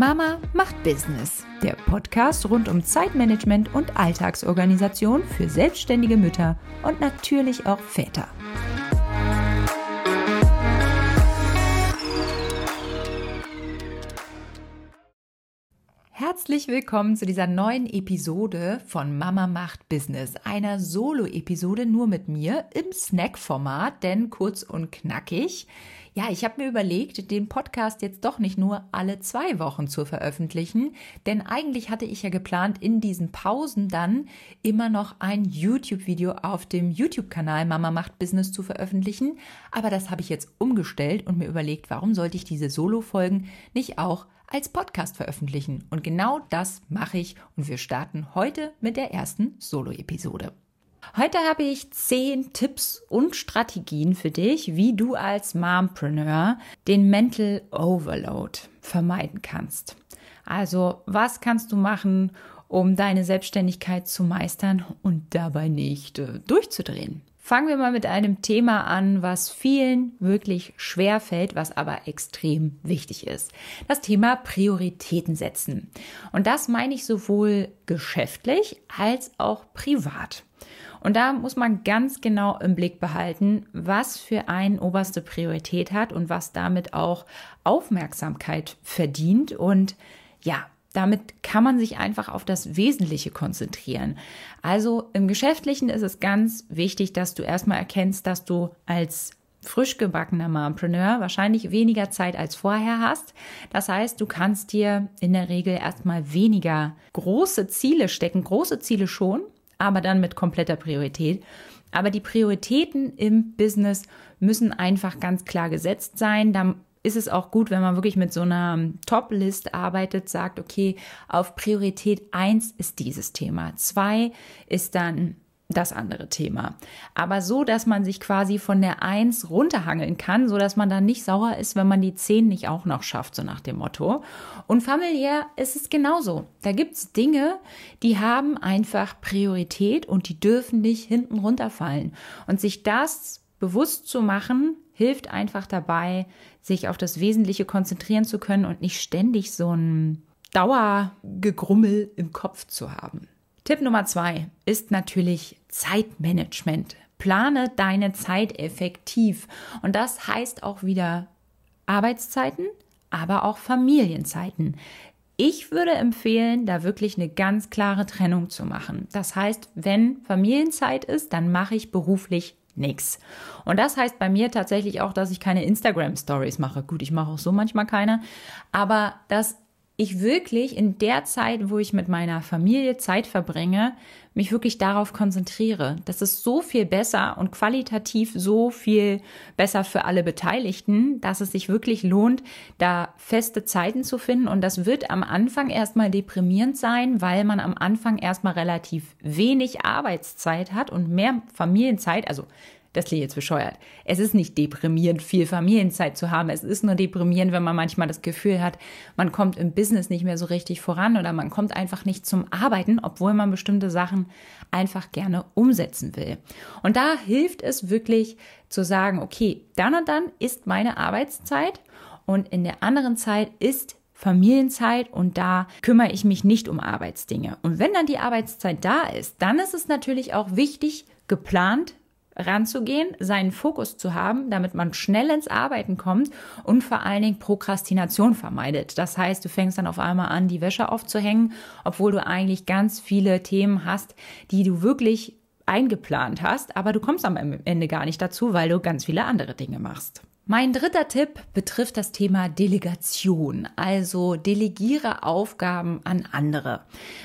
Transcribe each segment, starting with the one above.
Mama macht Business. Der Podcast rund um Zeitmanagement und Alltagsorganisation für selbstständige Mütter und natürlich auch Väter. Herzlich willkommen zu dieser neuen Episode von Mama macht Business, einer Solo-Episode nur mit mir im Snack-Format, denn kurz und knackig. Ja, ich habe mir überlegt, den Podcast jetzt doch nicht nur alle zwei Wochen zu veröffentlichen, denn eigentlich hatte ich ja geplant, in diesen Pausen dann immer noch ein YouTube-Video auf dem YouTube-Kanal Mama macht Business zu veröffentlichen. Aber das habe ich jetzt umgestellt und mir überlegt, warum sollte ich diese Solo-Folgen nicht auch als Podcast veröffentlichen. Und genau das mache ich und wir starten heute mit der ersten Solo-Episode. Heute habe ich zehn Tipps und Strategien für dich, wie du als Mompreneur den Mental Overload vermeiden kannst. Also, was kannst du machen, um deine Selbstständigkeit zu meistern und dabei nicht äh, durchzudrehen? Fangen wir mal mit einem Thema an, was vielen wirklich schwer fällt, was aber extrem wichtig ist. Das Thema Prioritäten setzen. Und das meine ich sowohl geschäftlich als auch privat. Und da muss man ganz genau im Blick behalten, was für eine oberste Priorität hat und was damit auch Aufmerksamkeit verdient. Und ja, damit kann man sich einfach auf das Wesentliche konzentrieren. Also im Geschäftlichen ist es ganz wichtig, dass du erstmal erkennst, dass du als frisch gebackener Mompreneur wahrscheinlich weniger Zeit als vorher hast. Das heißt, du kannst dir in der Regel erstmal weniger große Ziele stecken, große Ziele schon, aber dann mit kompletter Priorität. Aber die Prioritäten im Business müssen einfach ganz klar gesetzt sein. Da ist es auch gut, wenn man wirklich mit so einer Top-List arbeitet, sagt, okay, auf Priorität eins ist dieses Thema, zwei ist dann das andere Thema. Aber so, dass man sich quasi von der Eins runterhangeln kann, so dass man dann nicht sauer ist, wenn man die Zehn nicht auch noch schafft, so nach dem Motto. Und familiär ist es genauso. Da gibt's Dinge, die haben einfach Priorität und die dürfen nicht hinten runterfallen. Und sich das bewusst zu machen, hilft einfach dabei, sich auf das Wesentliche konzentrieren zu können und nicht ständig so ein Dauergegrummel im Kopf zu haben. Tipp Nummer zwei ist natürlich Zeitmanagement. Plane deine Zeit effektiv. Und das heißt auch wieder Arbeitszeiten, aber auch Familienzeiten. Ich würde empfehlen, da wirklich eine ganz klare Trennung zu machen. Das heißt, wenn Familienzeit ist, dann mache ich beruflich nichts. Und das heißt bei mir tatsächlich auch, dass ich keine Instagram Stories mache. Gut, ich mache auch so manchmal keine, aber dass ich wirklich in der Zeit, wo ich mit meiner Familie Zeit verbringe, mich wirklich darauf konzentriere. Das ist so viel besser und qualitativ so viel besser für alle Beteiligten, dass es sich wirklich lohnt, da feste Zeiten zu finden. Und das wird am Anfang erstmal deprimierend sein, weil man am Anfang erstmal relativ wenig Arbeitszeit hat und mehr Familienzeit, also das klingt jetzt bescheuert. Es ist nicht deprimierend, viel Familienzeit zu haben. Es ist nur deprimierend, wenn man manchmal das Gefühl hat, man kommt im Business nicht mehr so richtig voran oder man kommt einfach nicht zum Arbeiten, obwohl man bestimmte Sachen einfach gerne umsetzen will. Und da hilft es wirklich zu sagen, okay, dann und dann ist meine Arbeitszeit und in der anderen Zeit ist Familienzeit und da kümmere ich mich nicht um Arbeitsdinge. Und wenn dann die Arbeitszeit da ist, dann ist es natürlich auch wichtig, geplant ranzugehen, seinen Fokus zu haben, damit man schnell ins Arbeiten kommt und vor allen Dingen Prokrastination vermeidet. Das heißt, du fängst dann auf einmal an, die Wäsche aufzuhängen, obwohl du eigentlich ganz viele Themen hast, die du wirklich eingeplant hast, aber du kommst am Ende gar nicht dazu, weil du ganz viele andere Dinge machst. Mein dritter Tipp betrifft das Thema Delegation, also delegiere Aufgaben an andere.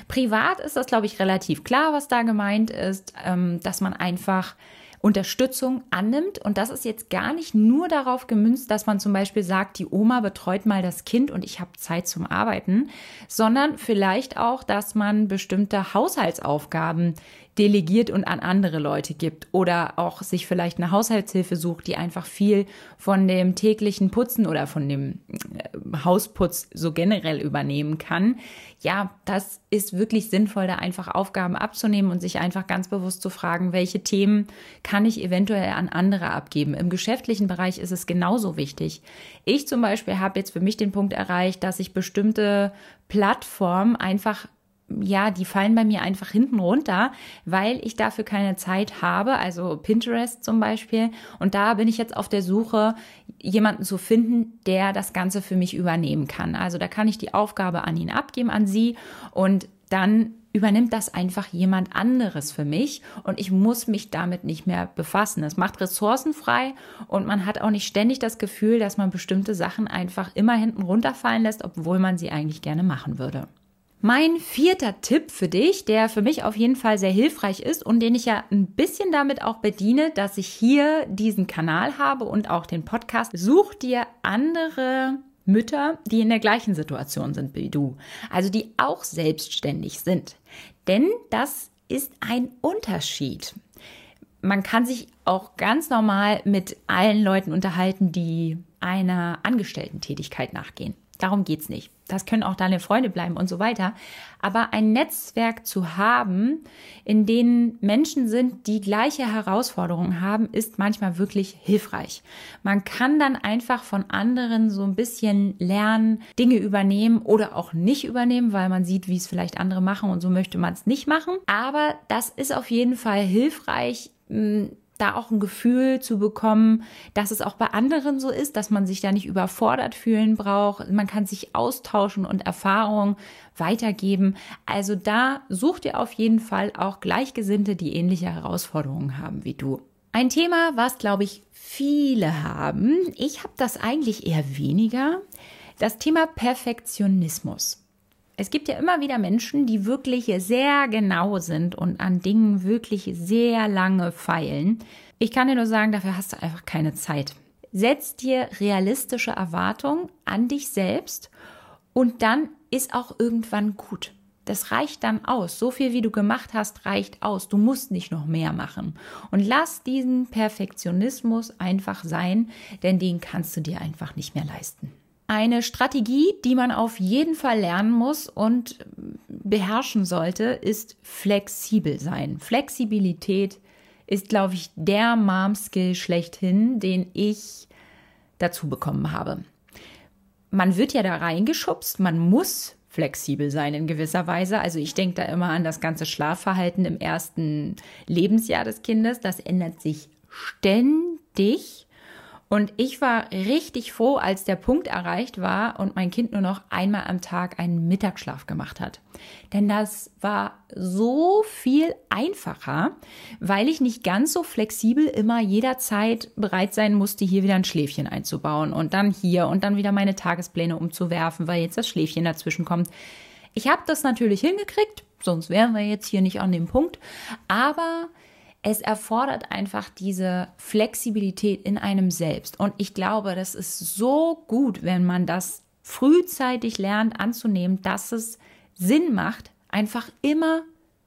Privat ist das, glaube ich, relativ klar, was da gemeint ist, ähm, dass man einfach Unterstützung annimmt. Und das ist jetzt gar nicht nur darauf gemünzt, dass man zum Beispiel sagt, die Oma betreut mal das Kind und ich habe Zeit zum Arbeiten, sondern vielleicht auch, dass man bestimmte Haushaltsaufgaben delegiert und an andere Leute gibt oder auch sich vielleicht eine Haushaltshilfe sucht, die einfach viel von dem täglichen Putzen oder von dem äh, Hausputz so generell übernehmen kann. Ja, das ist wirklich sinnvoll, da einfach Aufgaben abzunehmen und sich einfach ganz bewusst zu fragen, welche Themen kann ich eventuell an andere abgeben. Im geschäftlichen Bereich ist es genauso wichtig. Ich zum Beispiel habe jetzt für mich den Punkt erreicht, dass ich bestimmte Plattformen einfach ja, die fallen bei mir einfach hinten runter, weil ich dafür keine Zeit habe. Also Pinterest zum Beispiel. Und da bin ich jetzt auf der Suche, jemanden zu finden, der das Ganze für mich übernehmen kann. Also da kann ich die Aufgabe an ihn abgeben, an sie. Und dann übernimmt das einfach jemand anderes für mich und ich muss mich damit nicht mehr befassen. Es macht Ressourcen frei und man hat auch nicht ständig das Gefühl, dass man bestimmte Sachen einfach immer hinten runterfallen lässt, obwohl man sie eigentlich gerne machen würde. Mein vierter Tipp für dich, der für mich auf jeden Fall sehr hilfreich ist und den ich ja ein bisschen damit auch bediene, dass ich hier diesen Kanal habe und auch den Podcast. Such dir andere Mütter, die in der gleichen Situation sind wie du, also die auch selbstständig sind. Denn das ist ein Unterschied. Man kann sich auch ganz normal mit allen Leuten unterhalten, die einer Angestellten-Tätigkeit nachgehen. Darum geht's nicht. Das können auch deine Freunde bleiben und so weiter. Aber ein Netzwerk zu haben, in dem Menschen sind, die gleiche Herausforderungen haben, ist manchmal wirklich hilfreich. Man kann dann einfach von anderen so ein bisschen lernen, Dinge übernehmen oder auch nicht übernehmen, weil man sieht, wie es vielleicht andere machen und so möchte man es nicht machen. Aber das ist auf jeden Fall hilfreich da auch ein Gefühl zu bekommen, dass es auch bei anderen so ist, dass man sich da nicht überfordert fühlen braucht. Man kann sich austauschen und Erfahrungen weitergeben. Also da such dir auf jeden Fall auch Gleichgesinnte, die ähnliche Herausforderungen haben wie du. Ein Thema, was glaube ich viele haben. Ich habe das eigentlich eher weniger. Das Thema Perfektionismus. Es gibt ja immer wieder Menschen, die wirklich sehr genau sind und an Dingen wirklich sehr lange feilen. Ich kann dir nur sagen, dafür hast du einfach keine Zeit. Setz dir realistische Erwartungen an dich selbst und dann ist auch irgendwann gut. Das reicht dann aus. So viel, wie du gemacht hast, reicht aus. Du musst nicht noch mehr machen. Und lass diesen Perfektionismus einfach sein, denn den kannst du dir einfach nicht mehr leisten. Eine Strategie, die man auf jeden Fall lernen muss und beherrschen sollte, ist flexibel sein. Flexibilität ist, glaube ich, der Mom-Skill schlechthin, den ich dazu bekommen habe. Man wird ja da reingeschubst, man muss flexibel sein in gewisser Weise. Also ich denke da immer an das ganze Schlafverhalten im ersten Lebensjahr des Kindes. Das ändert sich ständig. Und ich war richtig froh, als der Punkt erreicht war und mein Kind nur noch einmal am Tag einen Mittagsschlaf gemacht hat. Denn das war so viel einfacher, weil ich nicht ganz so flexibel immer jederzeit bereit sein musste, hier wieder ein Schläfchen einzubauen und dann hier und dann wieder meine Tagespläne umzuwerfen, weil jetzt das Schläfchen dazwischen kommt. Ich habe das natürlich hingekriegt, sonst wären wir jetzt hier nicht an dem Punkt. Aber es erfordert einfach diese Flexibilität in einem selbst. Und ich glaube, das ist so gut, wenn man das frühzeitig lernt anzunehmen, dass es Sinn macht, einfach immer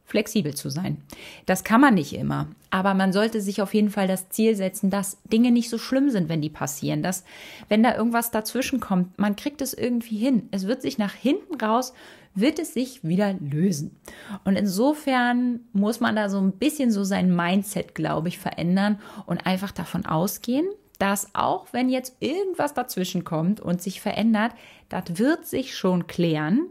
flexibel zu sein. Das kann man nicht immer, aber man sollte sich auf jeden Fall das Ziel setzen, dass Dinge nicht so schlimm sind, wenn die passieren, dass wenn da irgendwas dazwischen kommt, man kriegt es irgendwie hin. Es wird sich nach hinten raus wird es sich wieder lösen. Und insofern muss man da so ein bisschen so sein Mindset, glaube ich, verändern und einfach davon ausgehen, dass auch wenn jetzt irgendwas dazwischen kommt und sich verändert, das wird sich schon klären.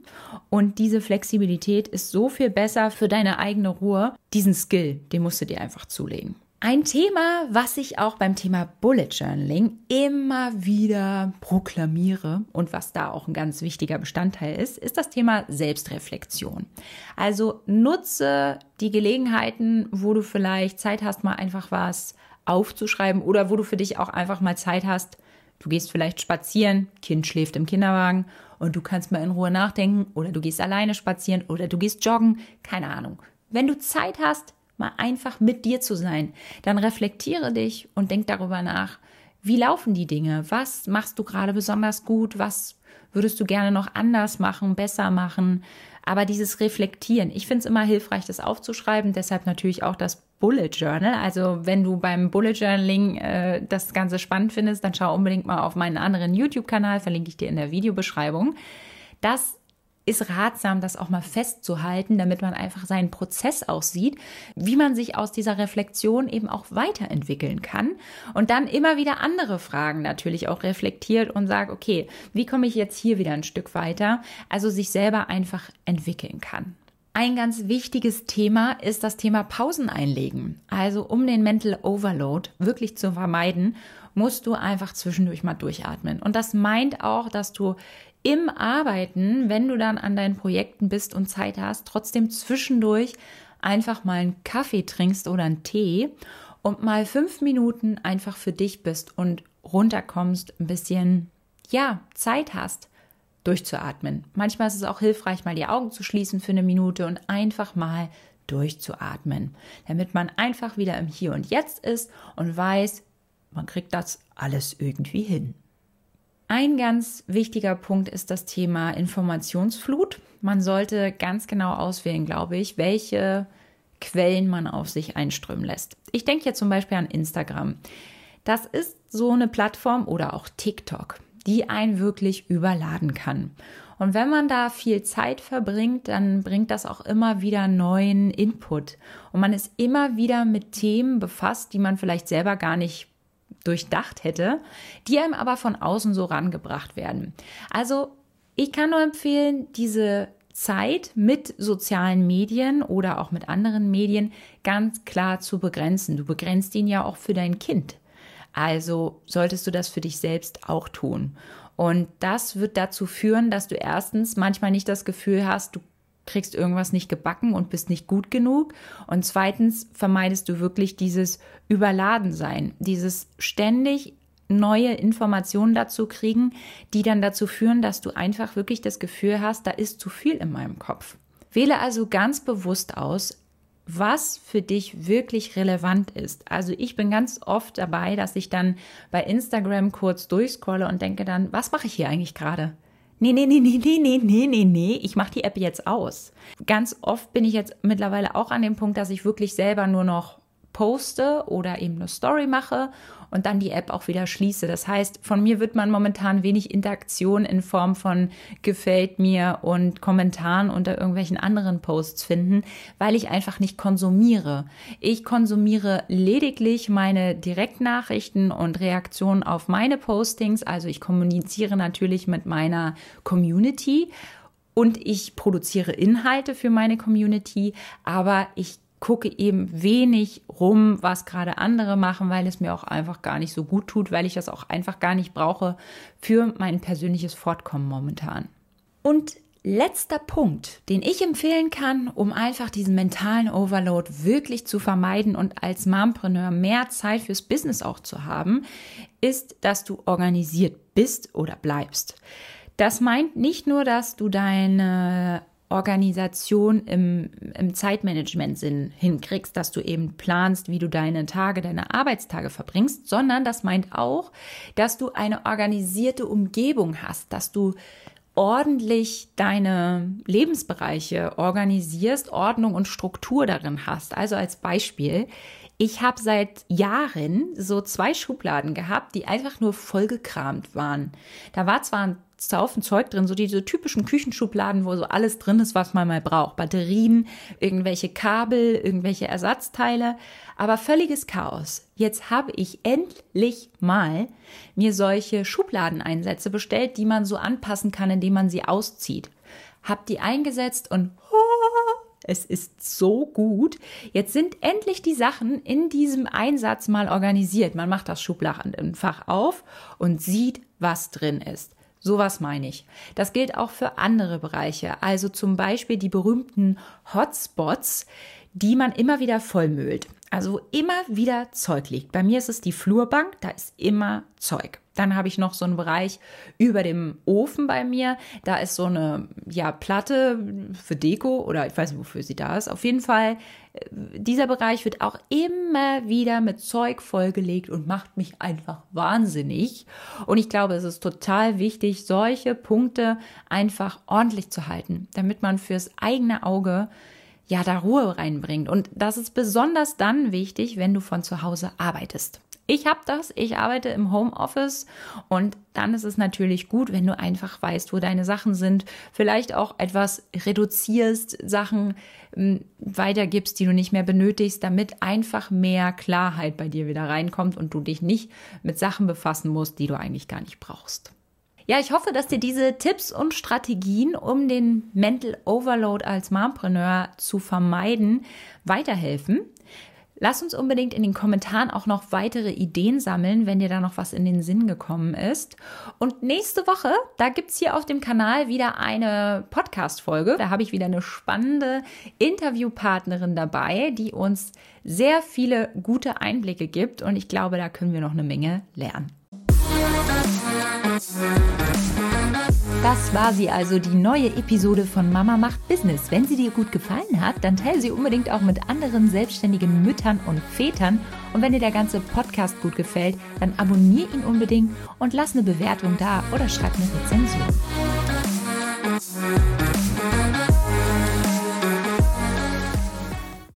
Und diese Flexibilität ist so viel besser für deine eigene Ruhe. Diesen Skill, den musst du dir einfach zulegen. Ein Thema, was ich auch beim Thema Bullet Journaling immer wieder proklamiere und was da auch ein ganz wichtiger Bestandteil ist, ist das Thema Selbstreflexion. Also nutze die Gelegenheiten, wo du vielleicht Zeit hast, mal einfach was aufzuschreiben oder wo du für dich auch einfach mal Zeit hast. Du gehst vielleicht spazieren, Kind schläft im Kinderwagen und du kannst mal in Ruhe nachdenken oder du gehst alleine spazieren oder du gehst joggen, keine Ahnung. Wenn du Zeit hast, mal einfach mit dir zu sein. Dann reflektiere dich und denk darüber nach, wie laufen die Dinge? Was machst du gerade besonders gut? Was würdest du gerne noch anders machen, besser machen? Aber dieses Reflektieren, ich finde es immer hilfreich, das aufzuschreiben. Deshalb natürlich auch das Bullet Journal. Also wenn du beim Bullet Journaling äh, das Ganze spannend findest, dann schau unbedingt mal auf meinen anderen YouTube-Kanal, verlinke ich dir in der Videobeschreibung. Das ist ratsam, das auch mal festzuhalten, damit man einfach seinen Prozess auch sieht, wie man sich aus dieser Reflexion eben auch weiterentwickeln kann und dann immer wieder andere Fragen natürlich auch reflektiert und sagt, okay, wie komme ich jetzt hier wieder ein Stück weiter? Also sich selber einfach entwickeln kann. Ein ganz wichtiges Thema ist das Thema Pausen einlegen. Also um den Mental Overload wirklich zu vermeiden, musst du einfach zwischendurch mal durchatmen. Und das meint auch, dass du im Arbeiten, wenn du dann an deinen Projekten bist und Zeit hast, trotzdem zwischendurch einfach mal einen Kaffee trinkst oder einen Tee und mal fünf Minuten einfach für dich bist und runterkommst, ein bisschen, ja, Zeit hast, durchzuatmen. Manchmal ist es auch hilfreich, mal die Augen zu schließen für eine Minute und einfach mal durchzuatmen, damit man einfach wieder im Hier und Jetzt ist und weiß, man kriegt das alles irgendwie hin. Ein ganz wichtiger Punkt ist das Thema Informationsflut. Man sollte ganz genau auswählen, glaube ich, welche Quellen man auf sich einströmen lässt. Ich denke jetzt zum Beispiel an Instagram. Das ist so eine Plattform oder auch TikTok, die einen wirklich überladen kann. Und wenn man da viel Zeit verbringt, dann bringt das auch immer wieder neuen Input. Und man ist immer wieder mit Themen befasst, die man vielleicht selber gar nicht durchdacht hätte, die einem aber von außen so rangebracht werden. Also ich kann nur empfehlen, diese Zeit mit sozialen Medien oder auch mit anderen Medien ganz klar zu begrenzen. Du begrenzt ihn ja auch für dein Kind. Also solltest du das für dich selbst auch tun. Und das wird dazu führen, dass du erstens manchmal nicht das Gefühl hast, du kriegst irgendwas nicht gebacken und bist nicht gut genug. Und zweitens vermeidest du wirklich dieses Überladensein, dieses ständig neue Informationen dazu kriegen, die dann dazu führen, dass du einfach wirklich das Gefühl hast, da ist zu viel in meinem Kopf. Wähle also ganz bewusst aus, was für dich wirklich relevant ist. Also ich bin ganz oft dabei, dass ich dann bei Instagram kurz durchscrolle und denke dann, was mache ich hier eigentlich gerade? Nee, nee, nee, nee, nee, nee, nee, nee, nee, ich mache die App jetzt aus. Ganz oft bin ich jetzt mittlerweile auch an dem Punkt, dass ich wirklich selber nur noch poste oder eben eine Story mache und dann die App auch wieder schließe. Das heißt, von mir wird man momentan wenig Interaktion in Form von gefällt mir und Kommentaren unter irgendwelchen anderen Posts finden, weil ich einfach nicht konsumiere. Ich konsumiere lediglich meine Direktnachrichten und Reaktionen auf meine Postings. Also ich kommuniziere natürlich mit meiner Community und ich produziere Inhalte für meine Community, aber ich gucke eben wenig rum, was gerade andere machen, weil es mir auch einfach gar nicht so gut tut, weil ich das auch einfach gar nicht brauche für mein persönliches Fortkommen momentan. Und letzter Punkt, den ich empfehlen kann, um einfach diesen mentalen Overload wirklich zu vermeiden und als Mompreneur mehr Zeit fürs Business auch zu haben, ist, dass du organisiert bist oder bleibst. Das meint nicht nur, dass du deine Organisation im, im Zeitmanagement-Sinn hinkriegst, dass du eben planst, wie du deine Tage, deine Arbeitstage verbringst, sondern das meint auch, dass du eine organisierte Umgebung hast, dass du ordentlich deine Lebensbereiche organisierst, Ordnung und Struktur darin hast. Also als Beispiel, ich habe seit Jahren so zwei Schubladen gehabt, die einfach nur vollgekramt waren. Da war zwar ein Haufen Zeug drin, so diese typischen Küchenschubladen, wo so alles drin ist, was man mal braucht. Batterien, irgendwelche Kabel, irgendwelche Ersatzteile, aber völliges Chaos. Jetzt habe ich endlich mal mir solche Schubladeneinsätze bestellt, die man so anpassen kann, indem man sie auszieht. Hab die eingesetzt und oh, es ist so gut. Jetzt sind endlich die Sachen in diesem Einsatz mal organisiert. Man macht das Schubladenfach auf und sieht, was drin ist. Sowas meine ich. Das gilt auch für andere Bereiche, also zum Beispiel die berühmten Hotspots, die man immer wieder vollmüllt. Also immer wieder Zeug liegt. Bei mir ist es die Flurbank, da ist immer Zeug. Dann habe ich noch so einen Bereich über dem Ofen bei mir. Da ist so eine ja, Platte für Deko oder ich weiß nicht, wofür sie da ist. Auf jeden Fall, äh, dieser Bereich wird auch immer wieder mit Zeug vollgelegt und macht mich einfach wahnsinnig. Und ich glaube, es ist total wichtig, solche Punkte einfach ordentlich zu halten, damit man fürs eigene Auge ja da Ruhe reinbringt. Und das ist besonders dann wichtig, wenn du von zu Hause arbeitest. Ich habe das, ich arbeite im Homeoffice und dann ist es natürlich gut, wenn du einfach weißt, wo deine Sachen sind, vielleicht auch etwas reduzierst, Sachen hm, weitergibst, die du nicht mehr benötigst, damit einfach mehr Klarheit bei dir wieder reinkommt und du dich nicht mit Sachen befassen musst, die du eigentlich gar nicht brauchst. Ja, ich hoffe, dass dir diese Tipps und Strategien, um den Mental Overload als Mompreneur zu vermeiden, weiterhelfen. Lass uns unbedingt in den Kommentaren auch noch weitere Ideen sammeln, wenn dir da noch was in den Sinn gekommen ist. Und nächste Woche, da gibt es hier auf dem Kanal wieder eine Podcast-Folge. Da habe ich wieder eine spannende Interviewpartnerin dabei, die uns sehr viele gute Einblicke gibt. Und ich glaube, da können wir noch eine Menge lernen. Das war sie also, die neue Episode von Mama macht Business. Wenn sie dir gut gefallen hat, dann teile sie unbedingt auch mit anderen selbstständigen Müttern und Vätern. Und wenn dir der ganze Podcast gut gefällt, dann abonniere ihn unbedingt und lass eine Bewertung da oder schreib eine Rezension.